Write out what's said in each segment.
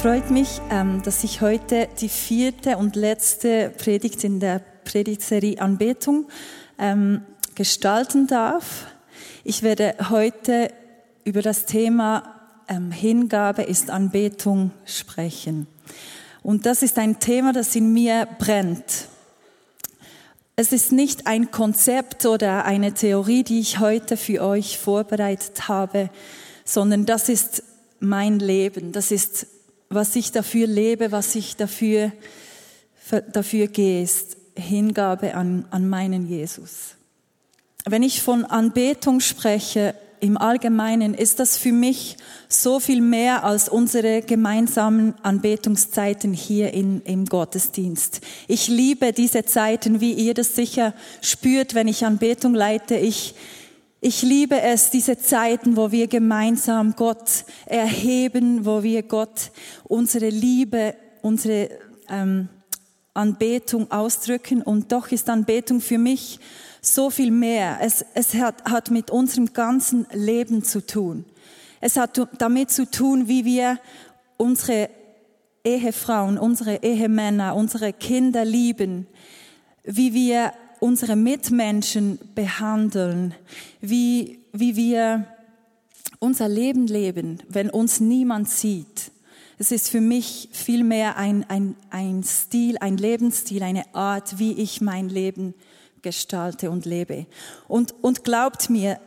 Freut mich, ähm, dass ich heute die vierte und letzte Predigt in der Predigtserie Anbetung ähm, gestalten darf. Ich werde heute über das Thema ähm, Hingabe ist Anbetung sprechen. Und das ist ein Thema, das in mir brennt. Es ist nicht ein Konzept oder eine Theorie, die ich heute für euch vorbereitet habe, sondern das ist mein Leben. Das ist, was ich dafür lebe, was ich dafür, dafür gehe, ist Hingabe an, an meinen Jesus. Wenn ich von Anbetung spreche, im Allgemeinen ist das für mich so viel mehr als unsere gemeinsamen Anbetungszeiten hier in, im Gottesdienst. Ich liebe diese Zeiten, wie ihr das sicher spürt, wenn ich Anbetung leite. Ich, ich liebe es, diese Zeiten, wo wir gemeinsam Gott erheben, wo wir Gott unsere Liebe, unsere ähm, Anbetung ausdrücken. Und doch ist Anbetung für mich so viel mehr. Es, es hat, hat mit unserem ganzen Leben zu tun. Es hat damit zu tun, wie wir unsere Ehefrauen, unsere Ehemänner, unsere Kinder lieben, wie wir unsere Mitmenschen behandeln, wie, wie wir unser Leben leben, wenn uns niemand sieht. Es ist für mich vielmehr ein, ein, ein Stil, ein Lebensstil, eine Art, wie ich mein Leben gestalte und lebe. Und, und glaubt mir,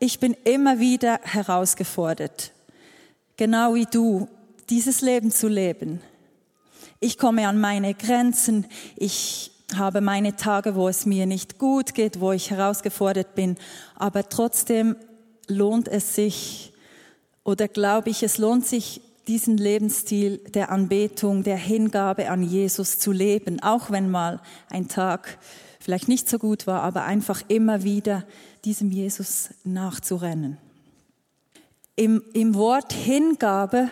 ich bin immer wieder herausgefordert, genau wie du, dieses Leben zu leben. Ich komme an meine Grenzen, ich habe meine Tage, wo es mir nicht gut geht, wo ich herausgefordert bin, aber trotzdem lohnt es sich, oder glaube ich, es lohnt sich, diesen Lebensstil der Anbetung, der Hingabe an Jesus zu leben, auch wenn mal ein Tag vielleicht nicht so gut war, aber einfach immer wieder diesem Jesus nachzurennen. Im, im Wort Hingabe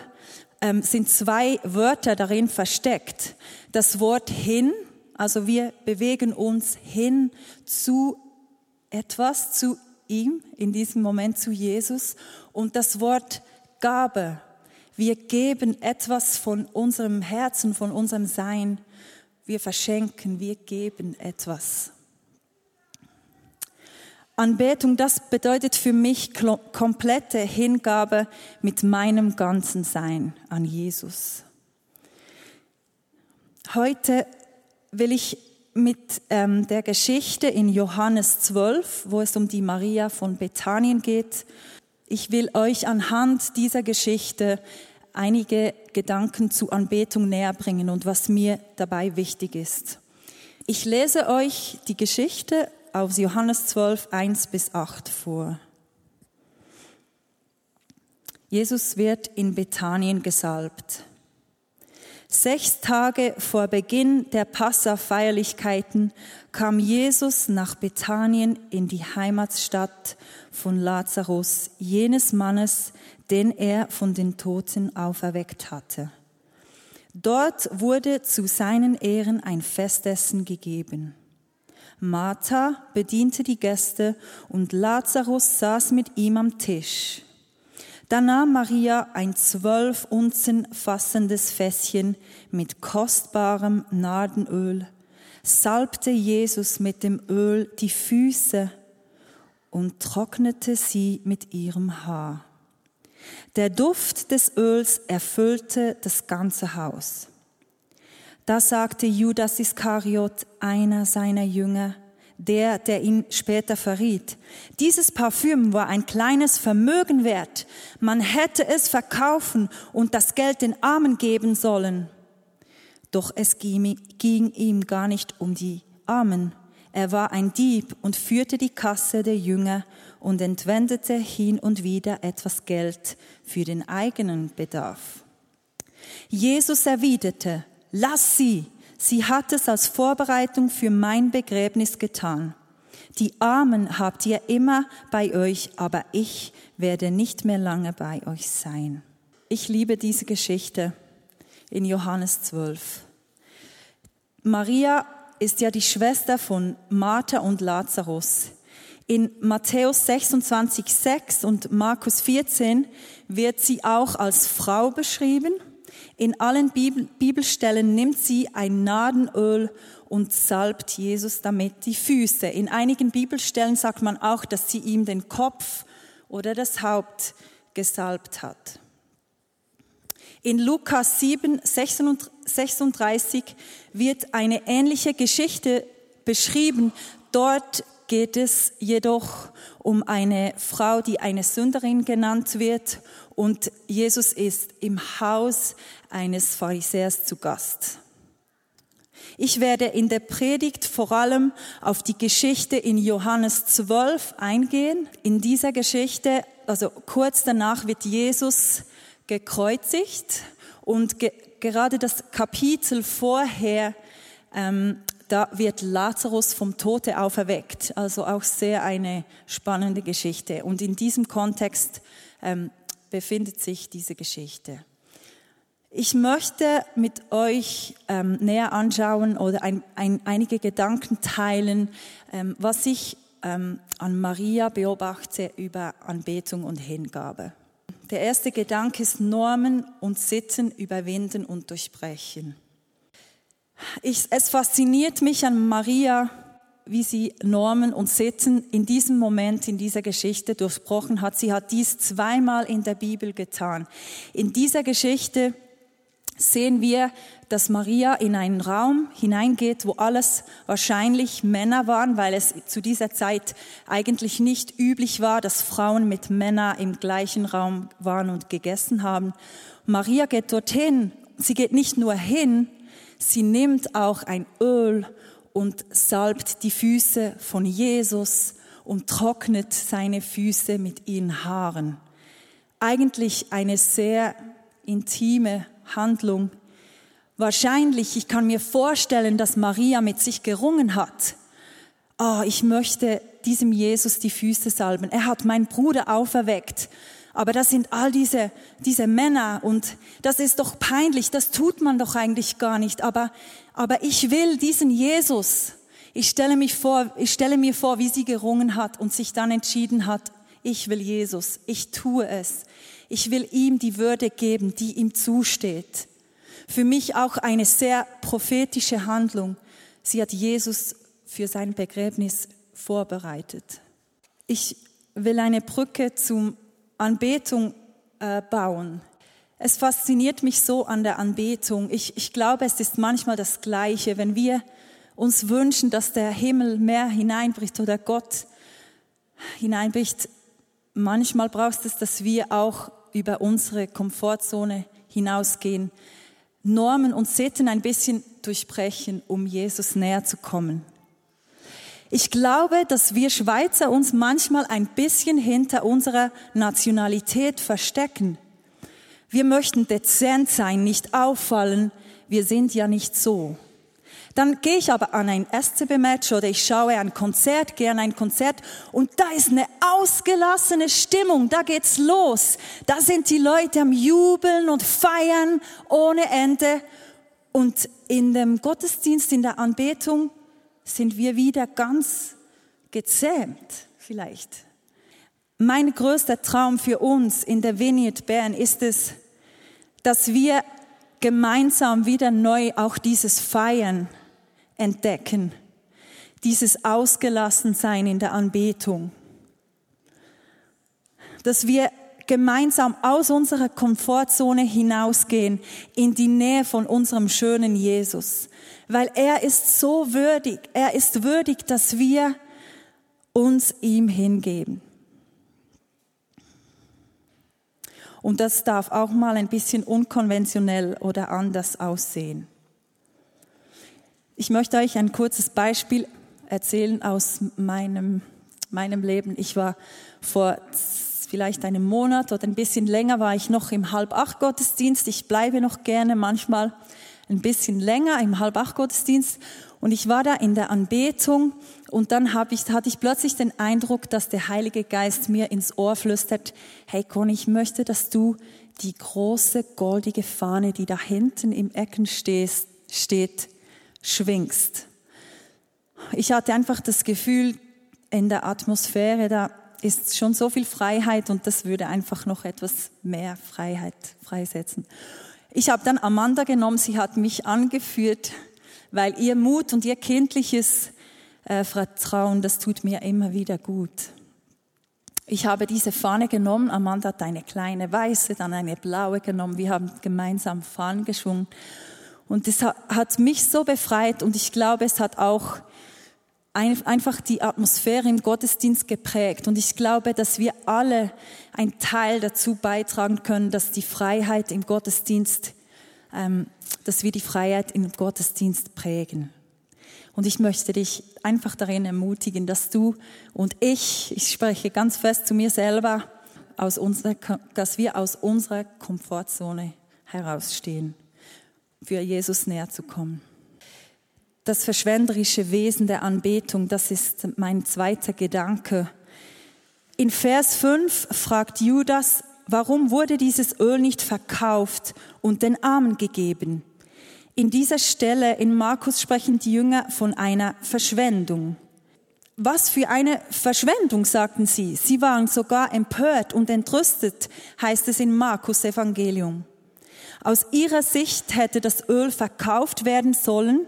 ähm, sind zwei Wörter darin versteckt. Das Wort hin, also wir bewegen uns hin zu etwas, zu ihm, in diesem Moment zu Jesus. Und das Wort Gabe, wir geben etwas von unserem Herzen, von unserem Sein wir verschenken, wir geben etwas. Anbetung, das bedeutet für mich komplette Hingabe mit meinem ganzen Sein an Jesus. Heute will ich mit ähm, der Geschichte in Johannes 12, wo es um die Maria von Bethanien geht, ich will euch anhand dieser Geschichte einige Gedanken zu Anbetung näher bringen und was mir dabei wichtig ist. Ich lese euch die Geschichte aus Johannes 12, 1 bis 8 vor. Jesus wird in Bethanien gesalbt. Sechs Tage vor Beginn der Passa-Feierlichkeiten kam Jesus nach Bethanien in die Heimatstadt von Lazarus, jenes Mannes, den er von den Toten auferweckt hatte. Dort wurde zu seinen Ehren ein Festessen gegeben. Martha bediente die Gäste und Lazarus saß mit ihm am Tisch. Da nahm Maria ein zwölf Unzen fassendes Fässchen mit kostbarem Nardenöl, salbte Jesus mit dem Öl die Füße und trocknete sie mit ihrem Haar. Der Duft des Öls erfüllte das ganze Haus. Da sagte Judas Iskariot, einer seiner Jünger, der, der ihn später verriet. Dieses Parfüm war ein kleines Vermögen wert. Man hätte es verkaufen und das Geld den Armen geben sollen. Doch es ging ihm gar nicht um die Armen. Er war ein Dieb und führte die Kasse der Jünger und entwendete hin und wieder etwas Geld für den eigenen Bedarf. Jesus erwiderte, lass sie, sie hat es als Vorbereitung für mein Begräbnis getan. Die Armen habt ihr immer bei euch, aber ich werde nicht mehr lange bei euch sein. Ich liebe diese Geschichte in Johannes 12. Maria ist ja die Schwester von Martha und Lazarus. In Matthäus 26, 6 und Markus 14 wird sie auch als Frau beschrieben. In allen Bibelstellen nimmt sie ein Nadenöl und salbt Jesus damit die Füße. In einigen Bibelstellen sagt man auch, dass sie ihm den Kopf oder das Haupt gesalbt hat. In Lukas 7, 36 wird eine ähnliche Geschichte beschrieben. Dort geht es jedoch um eine Frau, die eine Sünderin genannt wird und Jesus ist im Haus eines Pharisäers zu Gast. Ich werde in der Predigt vor allem auf die Geschichte in Johannes 12 eingehen. In dieser Geschichte, also kurz danach wird Jesus gekreuzigt und ge gerade das Kapitel vorher ähm, da wird Lazarus vom Tote auferweckt. Also auch sehr eine spannende Geschichte. Und in diesem Kontext ähm, befindet sich diese Geschichte. Ich möchte mit euch ähm, näher anschauen oder ein, ein, einige Gedanken teilen, ähm, was ich ähm, an Maria beobachte über Anbetung und Hingabe. Der erste Gedanke ist Normen und Sitten überwinden und durchbrechen. Ich, es fasziniert mich an Maria, wie sie Normen und Sitten in diesem Moment, in dieser Geschichte durchbrochen hat. Sie hat dies zweimal in der Bibel getan. In dieser Geschichte sehen wir, dass Maria in einen Raum hineingeht, wo alles wahrscheinlich Männer waren, weil es zu dieser Zeit eigentlich nicht üblich war, dass Frauen mit Männern im gleichen Raum waren und gegessen haben. Maria geht dorthin. Sie geht nicht nur hin, Sie nimmt auch ein Öl und salbt die Füße von Jesus und trocknet seine Füße mit ihren Haaren. Eigentlich eine sehr intime Handlung. Wahrscheinlich, ich kann mir vorstellen, dass Maria mit sich gerungen hat. Oh, ich möchte diesem Jesus die Füße salben. Er hat meinen Bruder auferweckt. Aber das sind all diese, diese Männer und das ist doch peinlich, das tut man doch eigentlich gar nicht. Aber, aber ich will diesen Jesus. Ich stelle, mich vor, ich stelle mir vor, wie sie gerungen hat und sich dann entschieden hat, ich will Jesus, ich tue es. Ich will ihm die Würde geben, die ihm zusteht. Für mich auch eine sehr prophetische Handlung. Sie hat Jesus für sein Begräbnis vorbereitet. Ich will eine Brücke zum Anbetung äh, bauen. Es fasziniert mich so an der Anbetung. Ich, ich glaube, es ist manchmal das Gleiche, wenn wir uns wünschen, dass der Himmel mehr hineinbricht oder Gott hineinbricht. Manchmal braucht es, dass wir auch über unsere Komfortzone hinausgehen, Normen und Sitten ein bisschen durchbrechen, um Jesus näher zu kommen. Ich glaube, dass wir Schweizer uns manchmal ein bisschen hinter unserer Nationalität verstecken. Wir möchten dezent sein, nicht auffallen. Wir sind ja nicht so. Dann gehe ich aber an ein SCB-Match oder ich schaue ein Konzert, gehe an ein Konzert und da ist eine ausgelassene Stimmung, da geht's los. Da sind die Leute am Jubeln und feiern ohne Ende. Und in dem Gottesdienst, in der Anbetung sind wir wieder ganz gezähmt vielleicht. Mein größter Traum für uns in der Vineyard Bern ist es, dass wir gemeinsam wieder neu auch dieses Feiern entdecken, dieses Ausgelassensein in der Anbetung, dass wir gemeinsam aus unserer Komfortzone hinausgehen in die Nähe von unserem schönen Jesus, weil er ist so würdig, er ist würdig, dass wir uns ihm hingeben. Und das darf auch mal ein bisschen unkonventionell oder anders aussehen. Ich möchte euch ein kurzes Beispiel erzählen aus meinem, meinem Leben. Ich war vor vielleicht einen Monat oder ein bisschen länger war ich noch im Halb-Acht-Gottesdienst. Ich bleibe noch gerne manchmal ein bisschen länger im Halb-Acht-Gottesdienst. Und ich war da in der Anbetung und dann hab ich, hatte ich plötzlich den Eindruck, dass der Heilige Geist mir ins Ohr flüstert, hey Conny, ich möchte, dass du die große goldige Fahne, die da hinten im Ecken stehst, steht, schwingst. Ich hatte einfach das Gefühl, in der Atmosphäre, da ist schon so viel Freiheit und das würde einfach noch etwas mehr Freiheit freisetzen. Ich habe dann Amanda genommen, sie hat mich angeführt, weil ihr Mut und ihr kindliches äh, Vertrauen, das tut mir immer wieder gut. Ich habe diese Fahne genommen, Amanda hat eine kleine weiße, dann eine blaue genommen, wir haben gemeinsam Fahnen geschwungen und das hat mich so befreit und ich glaube, es hat auch einfach die Atmosphäre im Gottesdienst geprägt. Und ich glaube, dass wir alle einen Teil dazu beitragen können, dass die Freiheit im Gottesdienst, ähm, dass wir die Freiheit im Gottesdienst prägen. Und ich möchte dich einfach darin ermutigen, dass du und ich, ich spreche ganz fest zu mir selber, aus unserer, dass wir aus unserer Komfortzone herausstehen, für Jesus näher zu kommen das verschwenderische Wesen der Anbetung, das ist mein zweiter Gedanke. In Vers 5 fragt Judas, warum wurde dieses Öl nicht verkauft und den Armen gegeben? In dieser Stelle in Markus sprechen die Jünger von einer Verschwendung. Was für eine Verschwendung, sagten sie. Sie waren sogar empört und entrüstet, heißt es in Markus Evangelium. Aus ihrer Sicht hätte das Öl verkauft werden sollen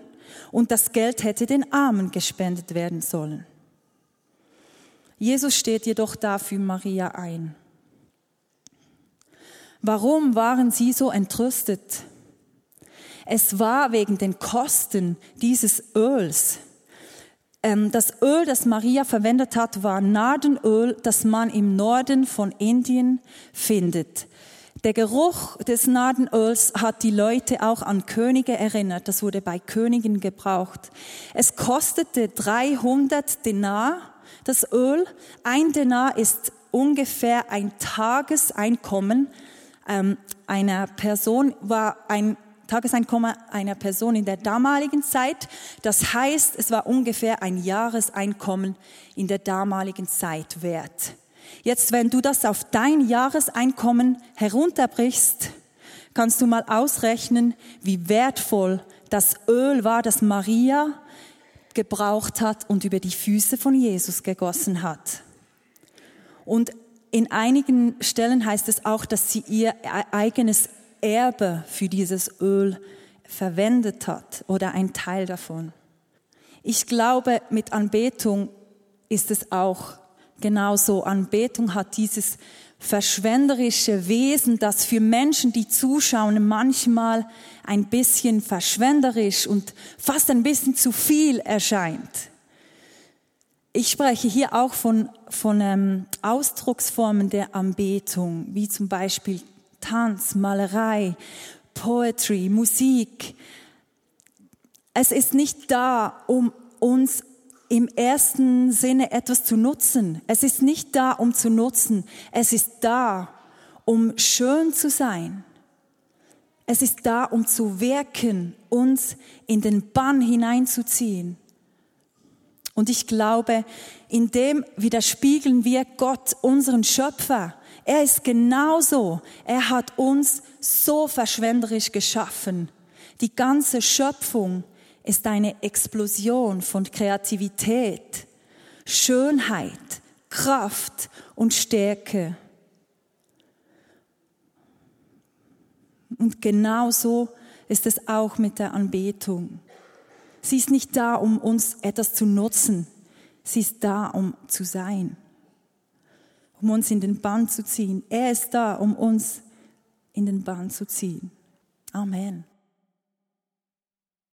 und das Geld hätte den Armen gespendet werden sollen. Jesus steht jedoch da für Maria ein. Warum waren sie so entrüstet? Es war wegen den Kosten dieses Öls. Ähm, das Öl, das Maria verwendet hat, war Nardenöl, das man im Norden von Indien findet. Der Geruch des Nadenöls hat die Leute auch an Könige erinnert. Das wurde bei Königen gebraucht. Es kostete 300 Denar, das Öl. Ein Denar ist ungefähr ein Tageseinkommen ähm, einer Person, war ein Tageseinkommen einer Person in der damaligen Zeit. Das heißt, es war ungefähr ein Jahreseinkommen in der damaligen Zeit wert. Jetzt, wenn du das auf dein Jahreseinkommen herunterbrichst, kannst du mal ausrechnen, wie wertvoll das Öl war, das Maria gebraucht hat und über die Füße von Jesus gegossen hat. Und in einigen Stellen heißt es auch, dass sie ihr eigenes Erbe für dieses Öl verwendet hat oder ein Teil davon. Ich glaube, mit Anbetung ist es auch Genauso Anbetung hat dieses verschwenderische Wesen, das für Menschen, die zuschauen, manchmal ein bisschen verschwenderisch und fast ein bisschen zu viel erscheint. Ich spreche hier auch von, von ähm, Ausdrucksformen der Anbetung, wie zum Beispiel Tanz, Malerei, Poetry, Musik. Es ist nicht da, um uns im ersten Sinne etwas zu nutzen. Es ist nicht da, um zu nutzen. Es ist da, um schön zu sein. Es ist da, um zu wirken, uns in den Bann hineinzuziehen. Und ich glaube, in dem widerspiegeln wir Gott, unseren Schöpfer. Er ist genauso. Er hat uns so verschwenderisch geschaffen. Die ganze Schöpfung ist eine Explosion von Kreativität, Schönheit, Kraft und Stärke. Und genauso ist es auch mit der Anbetung. Sie ist nicht da, um uns etwas zu nutzen. Sie ist da, um zu sein, um uns in den Bann zu ziehen. Er ist da, um uns in den Bann zu ziehen. Amen.